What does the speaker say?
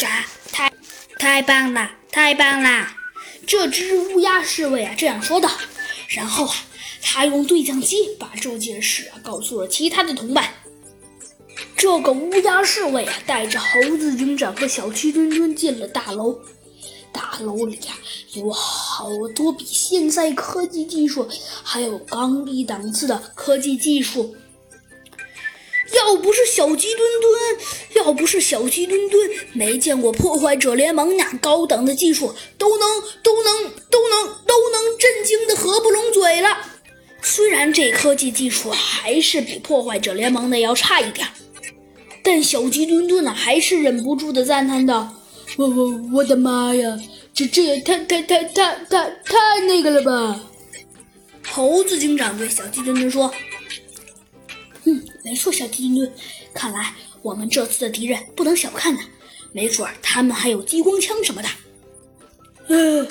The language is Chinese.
嘎，太太棒了，太棒了！这只乌鸦侍卫啊这样说道。然后啊，他用对讲机把这件事啊告诉了其他的同伴。这个乌鸦侍卫啊，带着猴子警长和小鸡墩墩进了大楼。大楼里啊，有好多比现在科技技术还有高一档次的科技技术。要不是小鸡墩墩，要不是小鸡墩墩没见过破坏者联盟那高等的技术，都能都能都能都能震惊的合不拢嘴了。虽然这科技技术还是比破坏者联盟的要差一点，但小鸡墩墩呢，还是忍不住的赞叹道：“我我我的妈呀，这这也太太太太太太那个了吧！”猴子警长对小鸡墩墩说。没错，小金鱼，看来我们这次的敌人不能小看呢，没准儿他们还有激光枪什么的。嗯。